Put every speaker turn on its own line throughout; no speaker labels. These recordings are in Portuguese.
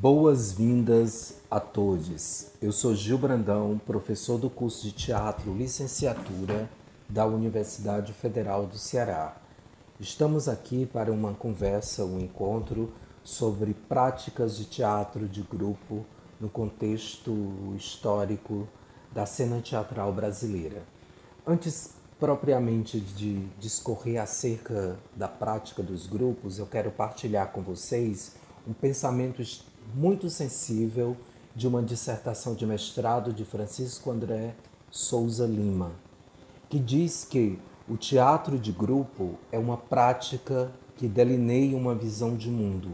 Boas-vindas a todos. Eu sou Gil Brandão, professor do curso de teatro licenciatura da Universidade Federal do Ceará. Estamos aqui para uma conversa, um encontro sobre práticas de teatro de grupo no contexto histórico da cena teatral brasileira. Antes propriamente de discorrer acerca da prática dos grupos, eu quero partilhar com vocês um pensamento muito sensível de uma dissertação de mestrado de Francisco André Souza Lima, que diz que o teatro de grupo é uma prática que delineia uma visão de mundo,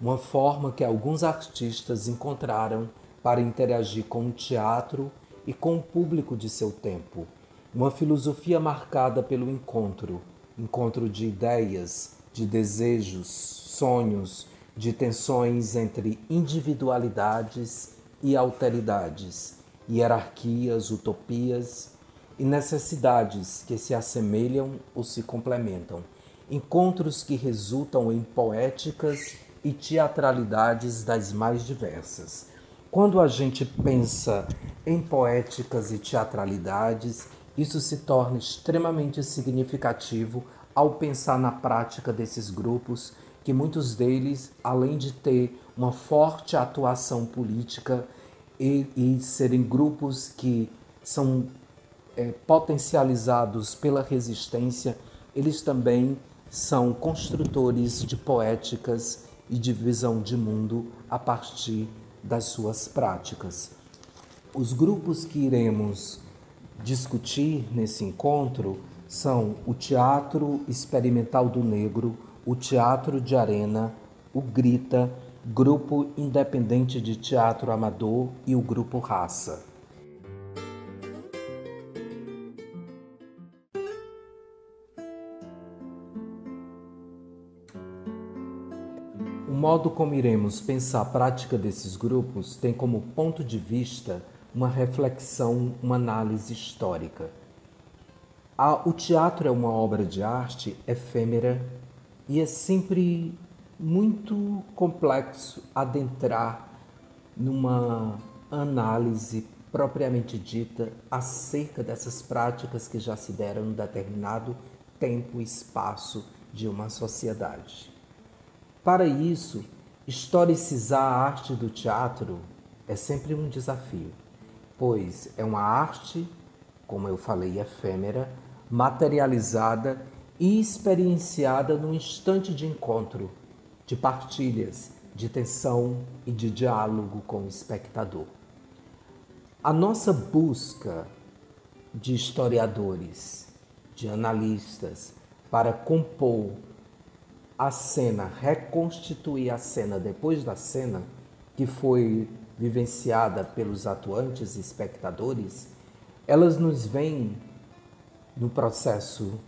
uma forma que alguns artistas encontraram para interagir com o teatro e com o público de seu tempo. Uma filosofia marcada pelo encontro, encontro de ideias, de desejos, sonhos, de tensões entre individualidades e alteridades, hierarquias, utopias e necessidades que se assemelham ou se complementam, encontros que resultam em poéticas e teatralidades das mais diversas. Quando a gente pensa em poéticas e teatralidades, isso se torna extremamente significativo ao pensar na prática desses grupos que muitos deles, além de ter uma forte atuação política e, e serem grupos que são é, potencializados pela resistência, eles também são construtores de poéticas e de visão de mundo a partir das suas práticas. Os grupos que iremos discutir nesse encontro são o Teatro Experimental do Negro, o Teatro de Arena, o Grita, Grupo Independente de Teatro Amador e o Grupo Raça. O modo como iremos pensar a prática desses grupos tem como ponto de vista uma reflexão, uma análise histórica. O teatro é uma obra de arte efêmera e é sempre muito complexo adentrar numa análise propriamente dita acerca dessas práticas que já se deram em determinado tempo e espaço de uma sociedade. Para isso, historicizar a arte do teatro é sempre um desafio, pois é uma arte, como eu falei, efêmera, materializada experienciada num instante de encontro, de partilhas, de tensão e de diálogo com o espectador. A nossa busca de historiadores, de analistas, para compor a cena, reconstituir a cena depois da cena, que foi vivenciada pelos atuantes e espectadores, elas nos vêm no processo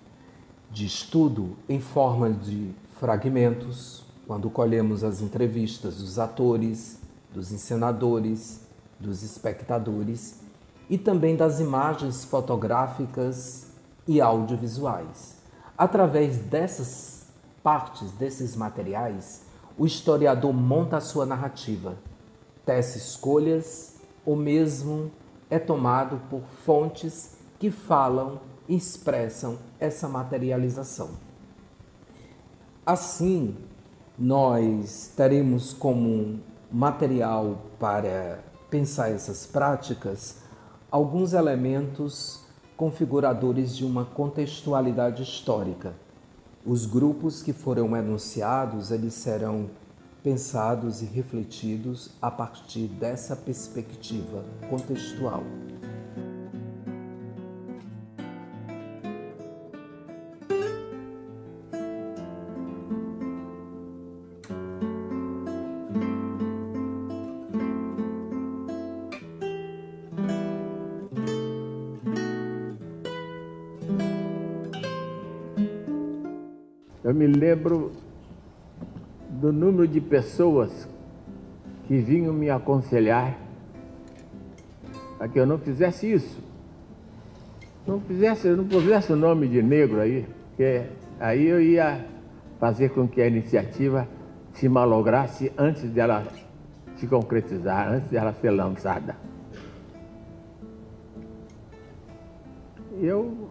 de estudo em forma de fragmentos, quando colhemos as entrevistas dos atores, dos encenadores, dos espectadores e também das imagens fotográficas e audiovisuais. Através dessas partes, desses materiais, o historiador monta a sua narrativa, tece escolhas ou mesmo é tomado por fontes que falam expressam essa materialização. Assim, nós teremos como material para pensar essas práticas alguns elementos configuradores de uma contextualidade histórica. Os grupos que foram enunciados, eles serão pensados e refletidos a partir dessa perspectiva contextual.
Lembro do número de pessoas que vinham me aconselhar para que eu não fizesse isso. Não fizesse, não pusesse o nome de negro aí, porque aí eu ia fazer com que a iniciativa se malograsse antes dela se concretizar, antes dela ser lançada. Eu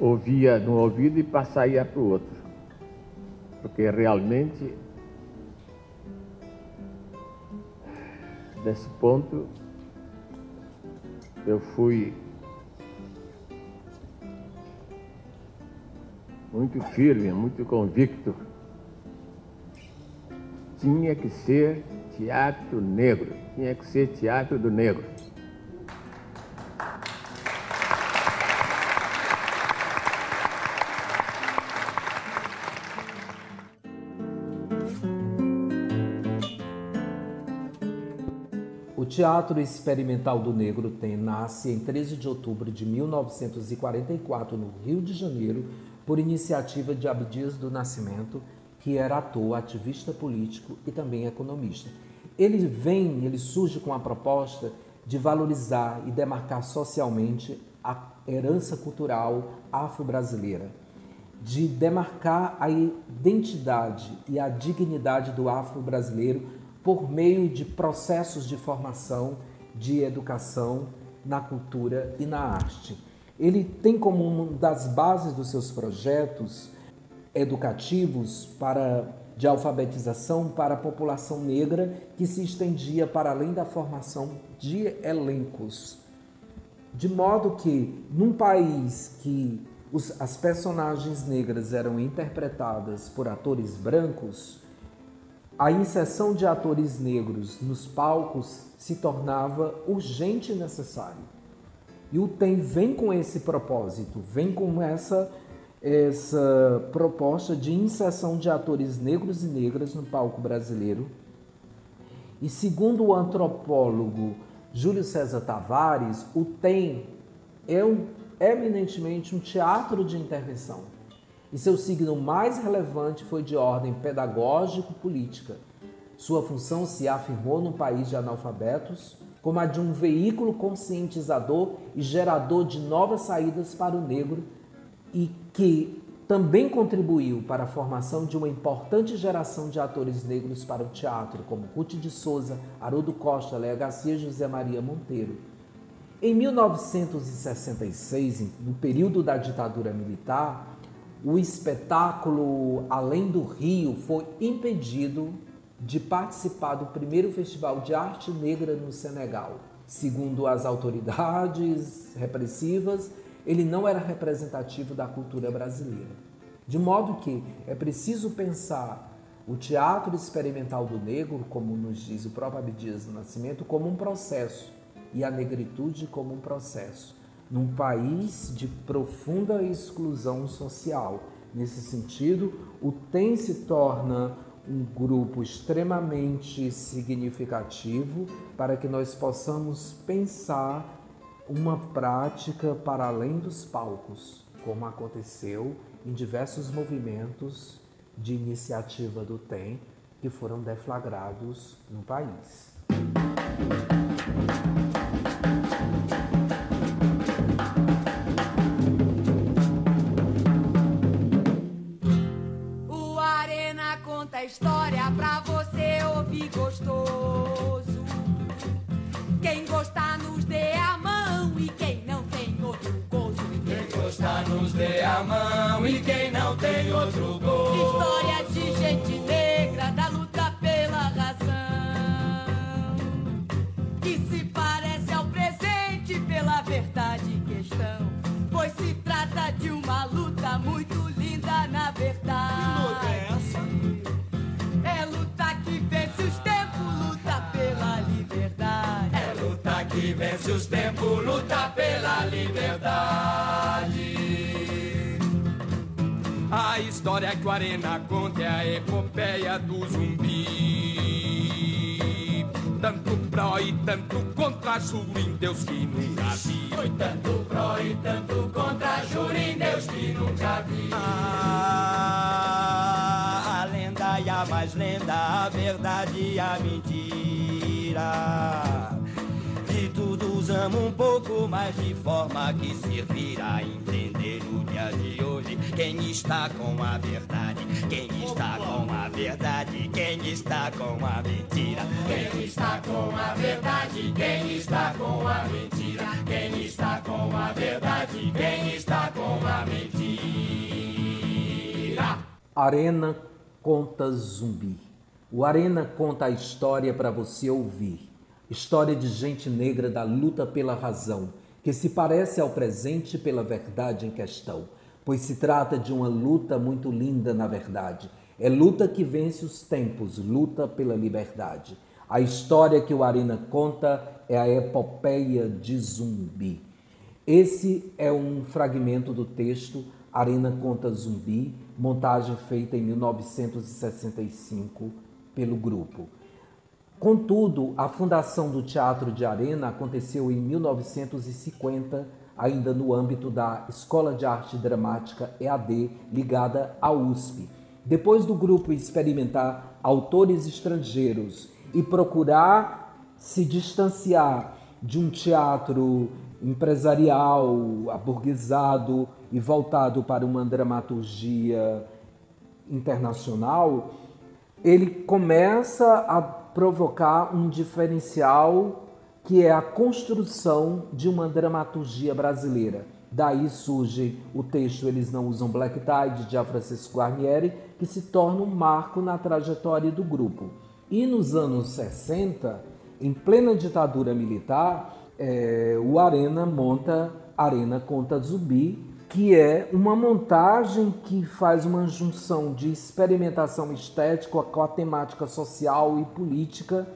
ouvia no ouvido e passaria para o outro, porque realmente, nesse ponto, eu fui muito firme, muito convicto. Tinha que ser teatro negro, tinha que ser teatro do negro.
Teatro Experimental do Negro tem nasce em 13 de outubro de 1944 no Rio de Janeiro por iniciativa de Abdias do Nascimento, que era ator, ativista político e também economista. Ele vem, ele surge com a proposta de valorizar e demarcar socialmente a herança cultural afro-brasileira, de demarcar a identidade e a dignidade do afro-brasileiro por meio de processos de formação, de educação na cultura e na arte. Ele tem como uma das bases dos seus projetos educativos para de alfabetização para a população negra que se estendia para além da formação de elencos. De modo que, num país que os, as personagens negras eram interpretadas por atores brancos, a inserção de atores negros nos palcos se tornava urgente e necessário. E o TEM vem com esse propósito, vem com essa, essa proposta de inserção de atores negros e negras no palco brasileiro. E segundo o antropólogo Júlio César Tavares, o TEM é um, eminentemente um teatro de intervenção. E seu signo mais relevante foi de ordem pedagógico-política. Sua função se afirmou num país de analfabetos, como a de um veículo conscientizador e gerador de novas saídas para o negro e que também contribuiu para a formação de uma importante geração de atores negros para o teatro, como Ruth de Souza, Haroldo Costa, Léa Garcia e José Maria Monteiro. Em 1966, no período da ditadura militar, o espetáculo Além do Rio foi impedido de participar do primeiro Festival de Arte Negra no Senegal. Segundo as autoridades repressivas, ele não era representativo da cultura brasileira. De modo que é preciso pensar o teatro experimental do negro, como nos diz o próprio Abdias do Nascimento, como um processo e a negritude como um processo, num país de profunda exclusão social. Nesse sentido, o TEM se torna um grupo extremamente significativo para que nós possamos pensar uma prática para além dos palcos, como aconteceu em diversos movimentos de iniciativa do TEM que foram deflagrados no país.
História pra você ouvir gostoso. Quem gostar nos dê a mão e quem não tem outro gozo.
Quem gostar nos dê a mão e quem não tem outro gozo.
História de gente negra da luta pela razão. Que se parece ao presente pela verdade em questão. Pois se trata de uma
vence os tempos, luta pela liberdade. A história que o Arena conta é a epopeia do zumbi. Tanto pró e tanto contra Jurim, Deus que nunca vi.
Foi tanto pró e tanto contra Jurim, Deus que nunca vi.
Ah, a lenda e a mais lenda, a verdade e a mentira usamos um pouco mais de forma que servir a entender o dia de hoje. Quem está com a verdade? Quem está com a verdade? Quem está com a mentira?
Quem está com a verdade? Quem está com a mentira? Quem está com a verdade? Quem está com a mentira?
Arena conta zumbi. O Arena conta a história para você ouvir. História de gente negra da luta pela razão, que se parece ao presente pela verdade em questão, pois se trata de uma luta muito linda, na verdade. É luta que vence os tempos, luta pela liberdade. A história que o Arena conta é a epopeia de Zumbi. Esse é um fragmento do texto Arena Conta Zumbi, montagem feita em 1965 pelo grupo. Contudo, a fundação do Teatro de Arena aconteceu em 1950, ainda no âmbito da Escola de Arte Dramática EAD, ligada à USP. Depois do grupo experimentar autores estrangeiros e procurar se distanciar de um teatro empresarial, aburguesado e voltado para uma dramaturgia internacional, ele começa a provocar um diferencial que é a construção de uma dramaturgia brasileira. Daí surge o texto Eles Não Usam Black Tie, de Francisco Guarnieri, que se torna um marco na trajetória do grupo. E nos anos 60, em plena ditadura militar, é, o Arena monta Arena Conta Zumbi, que é uma montagem que faz uma junção de experimentação estética com a temática social e política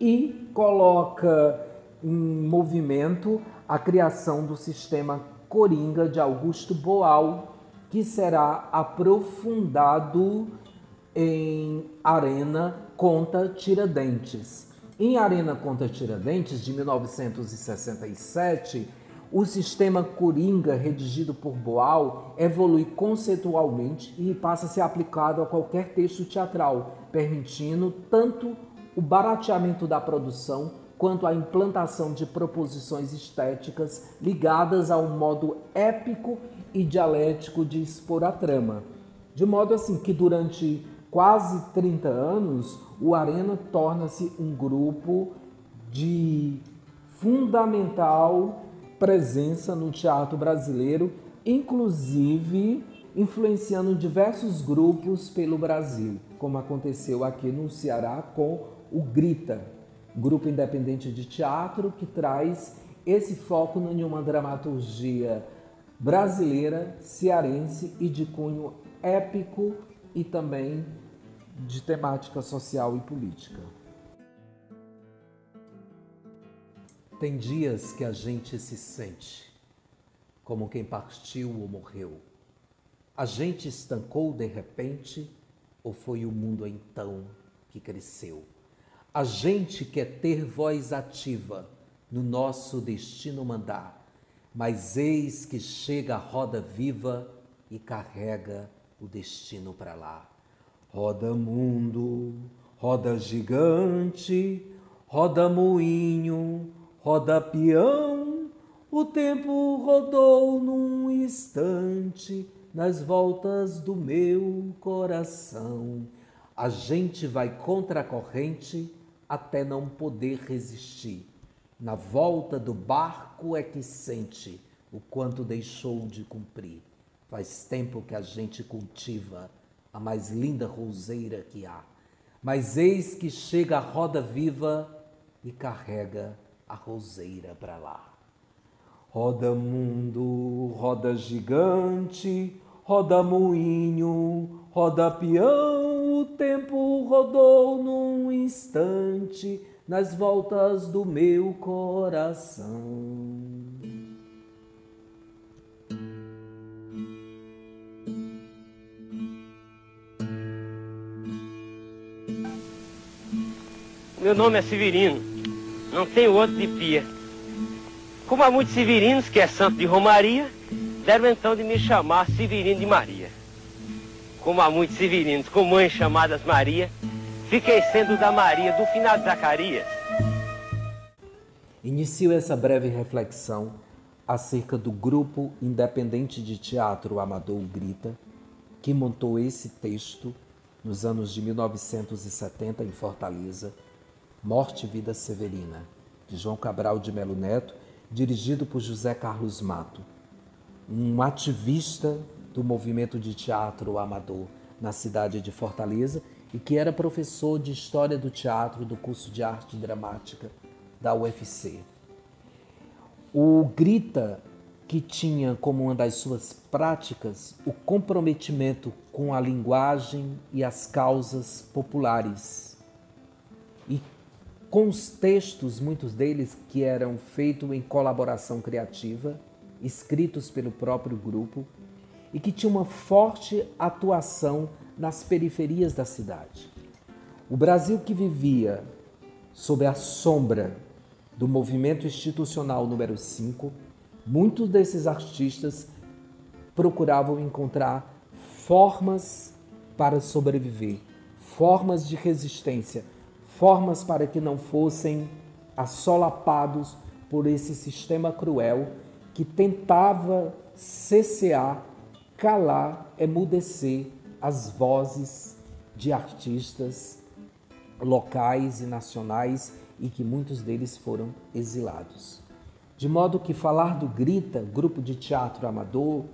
e coloca em movimento a criação do sistema Coringa de Augusto Boal, que será aprofundado em Arena Conta Tiradentes. Em Arena Conta Tiradentes, de 1967, o sistema Coringa, redigido por Boal, evolui conceitualmente e passa a ser aplicado a qualquer texto teatral, permitindo tanto o barateamento da produção quanto a implantação de proposições estéticas ligadas ao modo épico e dialético de expor a trama. De modo assim que durante quase 30 anos, o Arena torna-se um grupo de fundamental presença no teatro brasileiro, inclusive influenciando diversos grupos pelo Brasil, como aconteceu aqui no Ceará com o Grita, grupo independente de teatro que traz esse foco em uma dramaturgia brasileira, cearense e de cunho épico e também de temática social e política. Tem dias que a gente se sente como quem partiu ou morreu. A gente estancou de repente ou foi o mundo então que cresceu? A gente quer ter voz ativa no nosso destino mandar, mas eis que chega a roda viva e carrega o destino para lá. Roda mundo, roda gigante, roda moinho, Roda peão, o tempo rodou num instante nas voltas do meu coração. A gente vai contra a corrente até não poder resistir. Na volta do barco é que sente o quanto deixou de cumprir. Faz tempo que a gente cultiva a mais linda roseira que há. Mas eis que chega a roda viva e carrega a roseira para lá. Roda mundo, roda gigante, roda moinho, roda peão, o tempo rodou num instante nas voltas do meu coração.
Meu nome é Severino não tem outro de pia. Como há muitos severinos, que é santo de Romaria, deram então de me chamar Severino de Maria. Como há muitos severinos com mães chamadas Maria, fiquei sendo da Maria do final de Zacarias.
Inicio essa breve reflexão acerca do grupo independente de teatro amador Grita, que montou esse texto nos anos de 1970 em Fortaleza, Morte e Vida Severina, de João Cabral de Melo Neto, dirigido por José Carlos Mato, um ativista do movimento de teatro amador na cidade de Fortaleza e que era professor de História do Teatro do curso de Arte Dramática da UFC. O Grita, que tinha como uma das suas práticas o comprometimento com a linguagem e as causas populares. E com os textos, muitos deles que eram feitos em colaboração criativa, escritos pelo próprio grupo, e que tinha uma forte atuação nas periferias da cidade. O Brasil que vivia sob a sombra do movimento institucional número 5, muitos desses artistas procuravam encontrar formas para sobreviver, formas de resistência, formas para que não fossem assolapados por esse sistema cruel que tentava cessear, calar, emudecer as vozes de artistas locais e nacionais e que muitos deles foram exilados. De modo que falar do Grita, grupo de teatro amador,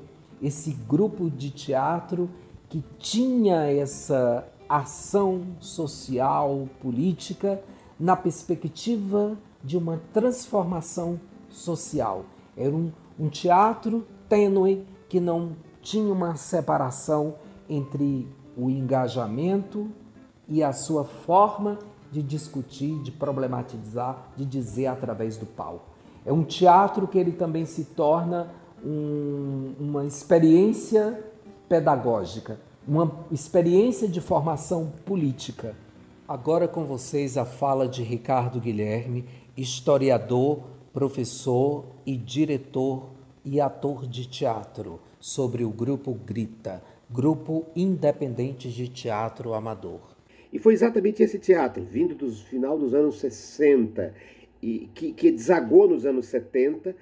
esse grupo de teatro que tinha essa ação social, política, na perspectiva de uma transformação social. Era um, um teatro tênue que não tinha uma separação entre o engajamento e a sua forma de discutir, de problematizar, de dizer através do palco. É um teatro que ele também se torna um, uma experiência pedagógica, uma experiência de formação política. Agora com vocês a fala de Ricardo Guilherme, historiador, professor e diretor e ator de teatro, sobre o grupo Grita, grupo independente de teatro amador.
E foi exatamente esse teatro, vindo do final dos anos 60, e que, que desagou nos anos 70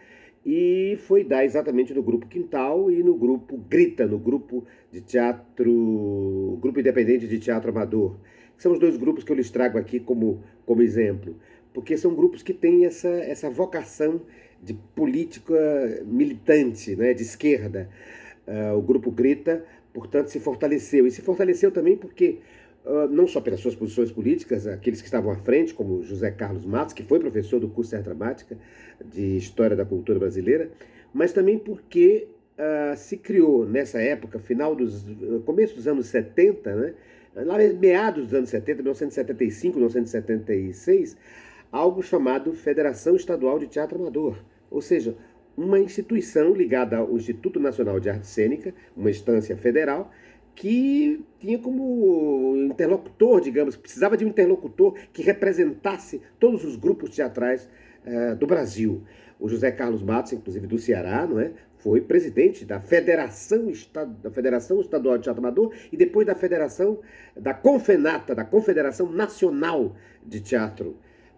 e foi dar exatamente no grupo Quintal e no grupo Grita, no grupo de teatro, grupo independente de teatro amador. São os dois grupos que eu lhes trago aqui como, como exemplo, porque são grupos que têm essa, essa vocação de política militante, né, de esquerda. Uh, o grupo Grita, portanto, se fortaleceu. E se fortaleceu também porque não só pelas suas posições políticas, aqueles que estavam à frente, como José Carlos Matos, que foi professor do curso de Dramática de História da Cultura Brasileira, mas também porque uh, se criou nessa época, final dos começo dos anos 70, né, lá meados dos anos 70, 1975, 1976, algo chamado Federação Estadual de Teatro Amador, ou seja, uma instituição ligada ao Instituto Nacional de Arte Cênica, uma instância federal, que tinha como interlocutor, digamos, precisava de um interlocutor que representasse todos os grupos teatrais uh, do Brasil. O José Carlos Matos, inclusive do Ceará, não é? foi presidente da Federação, da Federação Estadual de Teatro Amador e depois da Federação da Confenata, da Confederação Nacional de Teatro.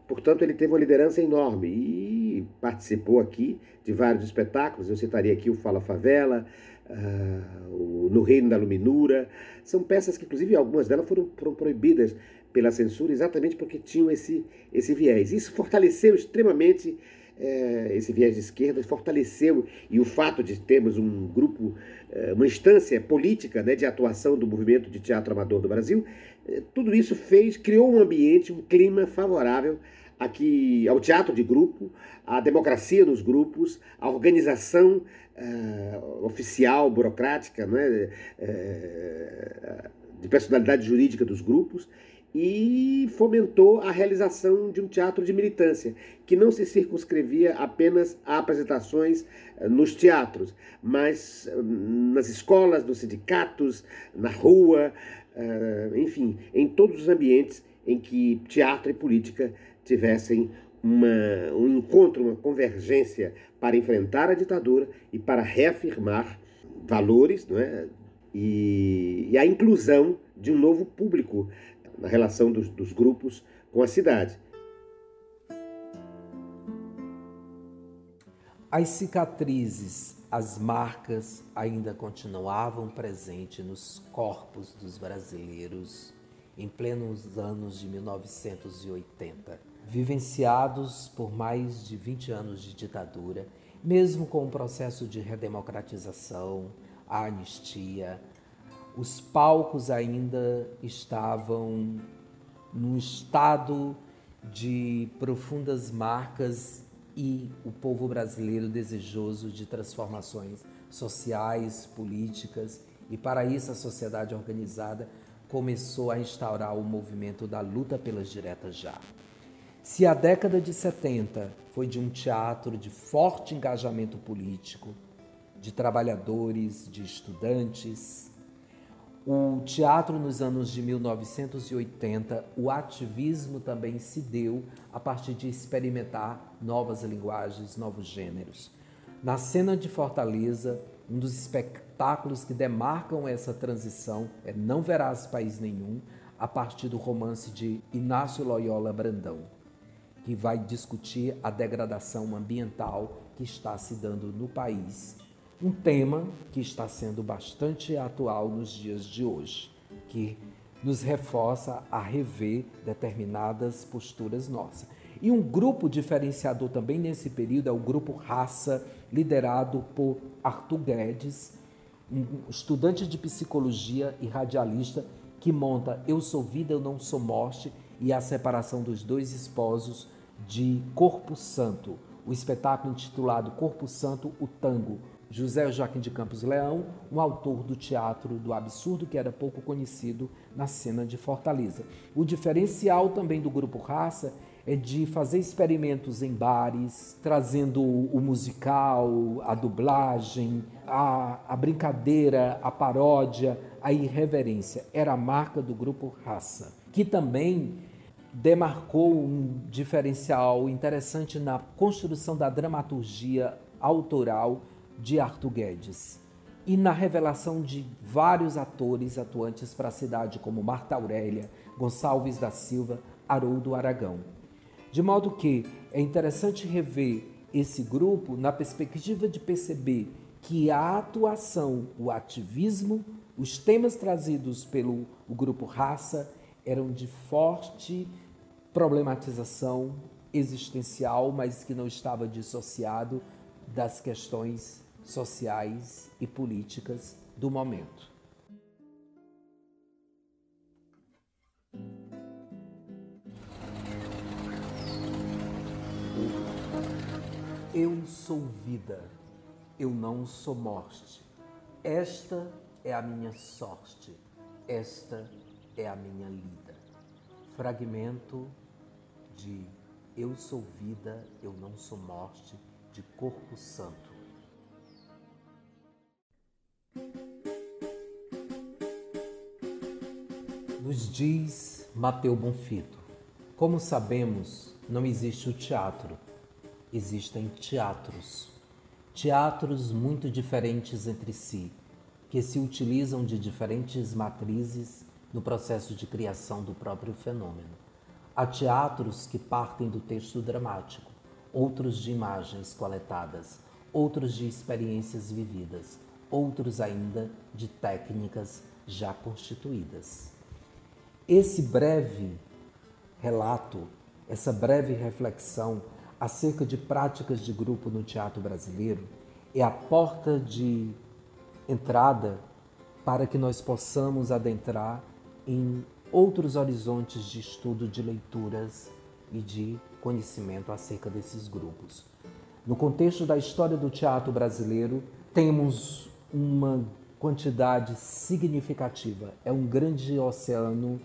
Portanto, ele teve uma liderança enorme e participou aqui de vários espetáculos. Eu citaria aqui o Fala Favela, uh, No Reino da Luminura. São peças que, inclusive, algumas delas foram, foram proibidas pela censura exatamente porque tinham esse, esse viés. Isso fortaleceu extremamente é, esse viés de esquerda, fortaleceu, e o fato de termos um grupo, é, uma instância política né, de atuação do movimento de teatro amador do Brasil, é, tudo isso fez, criou um ambiente, um clima favorável aqui ao teatro de grupo, à democracia nos grupos, à organização uh, oficial, burocrática, né, uh, de personalidade jurídica dos grupos, e fomentou a realização de um teatro de militância, que não se circunscrevia apenas a apresentações uh, nos teatros, mas nas escolas, nos sindicatos, na rua, enfim, em todos os ambientes em que teatro e política tivessem uma, um encontro, uma convergência para enfrentar a ditadura e para reafirmar valores não é? e, e a inclusão de um novo público na relação dos, dos grupos com a cidade.
As cicatrizes, as marcas ainda continuavam presentes nos corpos dos brasileiros em plenos anos de 1980, vivenciados por mais de 20 anos de ditadura, mesmo com o processo de redemocratização, a anistia, os palcos ainda estavam num estado de profundas marcas e o povo brasileiro desejoso de transformações sociais, políticas, e para isso a sociedade organizada começou a instaurar o movimento da luta pelas diretas já. Se a década de 70 foi de um teatro de forte engajamento político, de trabalhadores, de estudantes, o teatro nos anos de 1980, o ativismo também se deu a partir de experimentar novas linguagens, novos gêneros. Na cena de Fortaleza, um dos espetáculos que demarcam essa transição é Não Verás País Nenhum, a partir do romance de Inácio Loyola Brandão, que vai discutir a degradação ambiental que está se dando no país um tema que está sendo bastante atual nos dias de hoje, que nos reforça a rever determinadas posturas nossas. E um grupo diferenciador também nesse período é o grupo Raça, liderado por Arthur Guedes, um estudante de psicologia e radialista que monta Eu Sou Vida, Eu Não Sou Morte e a separação dos dois esposos de Corpo Santo, o espetáculo intitulado Corpo Santo, o Tango, José Joaquim de Campos Leão, um autor do teatro do absurdo que era pouco conhecido na cena de Fortaleza. O diferencial também do grupo Raça é de fazer experimentos em bares, trazendo o musical, a dublagem, a, a brincadeira, a paródia, a irreverência. Era a marca do grupo Raça, que também demarcou um diferencial interessante na construção da dramaturgia autoral de Arthur Guedes e na revelação de vários atores atuantes para a cidade, como Marta Aurélia, Gonçalves da Silva, Haroldo Aragão. De modo que é interessante rever esse grupo na perspectiva de perceber que a atuação, o ativismo, os temas trazidos pelo grupo Raça eram de forte problematização existencial, mas que não estava dissociado das questões sociais e políticas do momento. Eu sou vida, eu não sou morte. Esta é a minha sorte, esta é a minha lida. Fragmento de Eu sou vida, eu não sou morte, de Corpo Santo. Nos diz Mateu Bonfito: Como sabemos, não existe o teatro, existem teatros. Teatros muito diferentes entre si, que se utilizam de diferentes matrizes no processo de criação do próprio fenômeno. Há teatros que partem do texto dramático, outros de imagens coletadas, outros de experiências vividas, outros ainda de técnicas já constituídas. Esse breve relato, essa breve reflexão acerca de práticas de grupo no teatro brasileiro é a porta de entrada para que nós possamos adentrar em outros horizontes de estudo de leituras e de conhecimento acerca desses grupos. No contexto da história do teatro brasileiro, temos uma quantidade significativa, é um grande oceano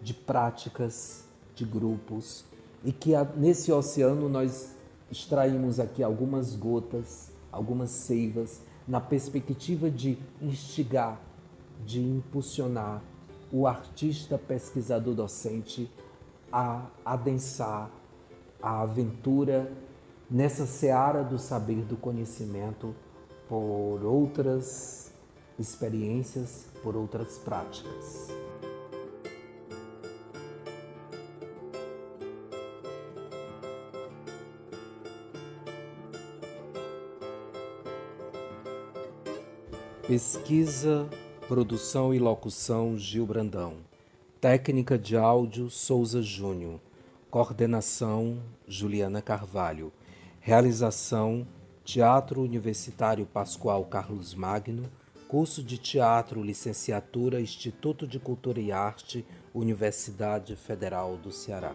de práticas de grupos e que nesse oceano nós extraímos aqui algumas gotas, algumas seivas, na perspectiva de instigar, de impulsionar o artista pesquisador docente a adensar a aventura nessa seara do saber do conhecimento por outras experiências, por outras práticas. Pesquisa produção e locução Gil Brandão. Técnica de áudio Souza Júnior. Coordenação Juliana Carvalho. Realização Teatro Universitário Pascoal Carlos Magno. Curso de Teatro, Licenciatura, Instituto de Cultura e Arte, Universidade Federal do Ceará.